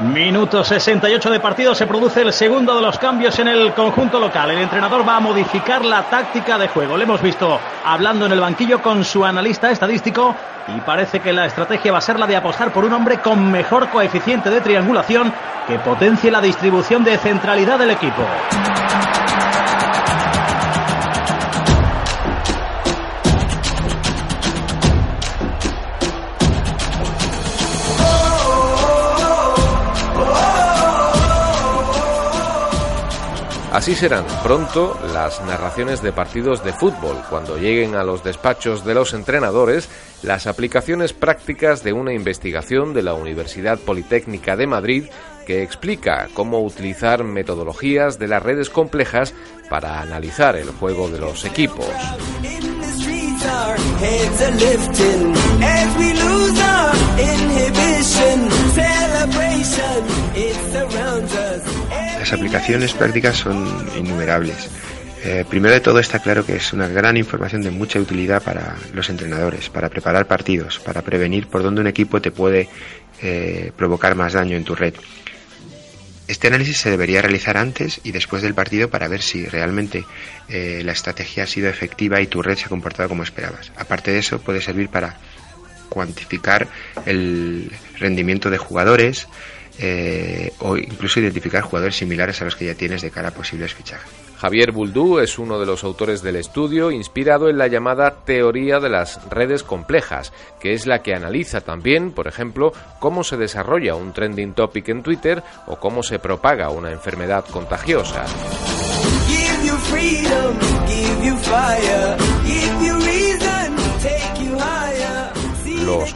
Minuto 68 de partido, se produce el segundo de los cambios en el conjunto local. El entrenador va a modificar la táctica de juego. Le hemos visto hablando en el banquillo con su analista estadístico y parece que la estrategia va a ser la de apostar por un hombre con mejor coeficiente de triangulación que potencie la distribución de centralidad del equipo. Así serán pronto las narraciones de partidos de fútbol, cuando lleguen a los despachos de los entrenadores las aplicaciones prácticas de una investigación de la Universidad Politécnica de Madrid que explica cómo utilizar metodologías de las redes complejas para analizar el juego de los equipos. Las aplicaciones prácticas son innumerables. Eh, primero de todo está claro que es una gran información de mucha utilidad para los entrenadores, para preparar partidos, para prevenir por dónde un equipo te puede eh, provocar más daño en tu red. Este análisis se debería realizar antes y después del partido para ver si realmente eh, la estrategia ha sido efectiva y tu red se ha comportado como esperabas. Aparte de eso, puede servir para cuantificar el rendimiento de jugadores, eh, o incluso identificar jugadores similares a los que ya tienes de cara a posibles fichajes. Javier Buldú es uno de los autores del estudio inspirado en la llamada teoría de las redes complejas, que es la que analiza también, por ejemplo, cómo se desarrolla un trending topic en Twitter o cómo se propaga una enfermedad contagiosa.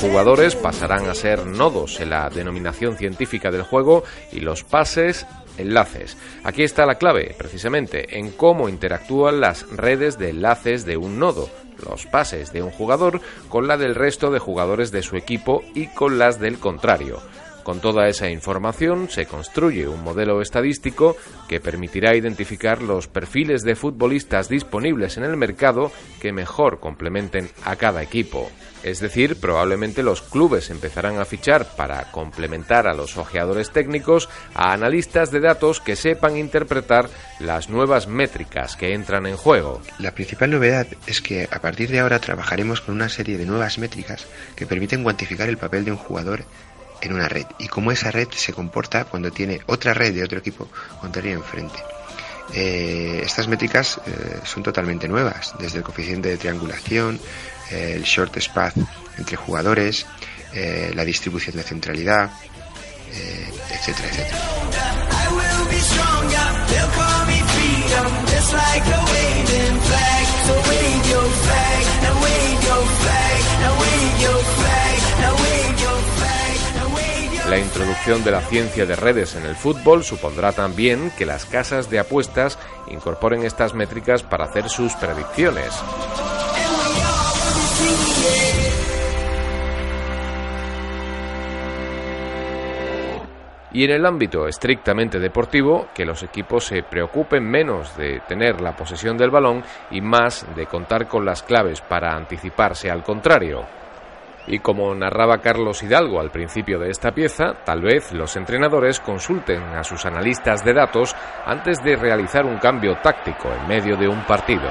Jugadores pasarán a ser nodos en la denominación científica del juego y los pases enlaces. Aquí está la clave, precisamente, en cómo interactúan las redes de enlaces de un nodo, los pases de un jugador con la del resto de jugadores de su equipo y con las del contrario. Con toda esa información se construye un modelo estadístico que permitirá identificar los perfiles de futbolistas disponibles en el mercado que mejor complementen a cada equipo. Es decir, probablemente los clubes empezarán a fichar para complementar a los ojeadores técnicos a analistas de datos que sepan interpretar las nuevas métricas que entran en juego. La principal novedad es que a partir de ahora trabajaremos con una serie de nuevas métricas que permiten cuantificar el papel de un jugador en una red y cómo esa red se comporta cuando tiene otra red de otro equipo contrario enfrente. Eh, estas métricas eh, son totalmente nuevas, desde el coeficiente de triangulación, eh, el short spath entre jugadores, la distribución de centralidad, etcétera, etcétera. La introducción de la ciencia de redes en el fútbol supondrá también que las casas de apuestas incorporen estas métricas para hacer sus predicciones. Y en el ámbito estrictamente deportivo, que los equipos se preocupen menos de tener la posesión del balón y más de contar con las claves para anticiparse al contrario. Y como narraba Carlos Hidalgo al principio de esta pieza, tal vez los entrenadores consulten a sus analistas de datos antes de realizar un cambio táctico en medio de un partido.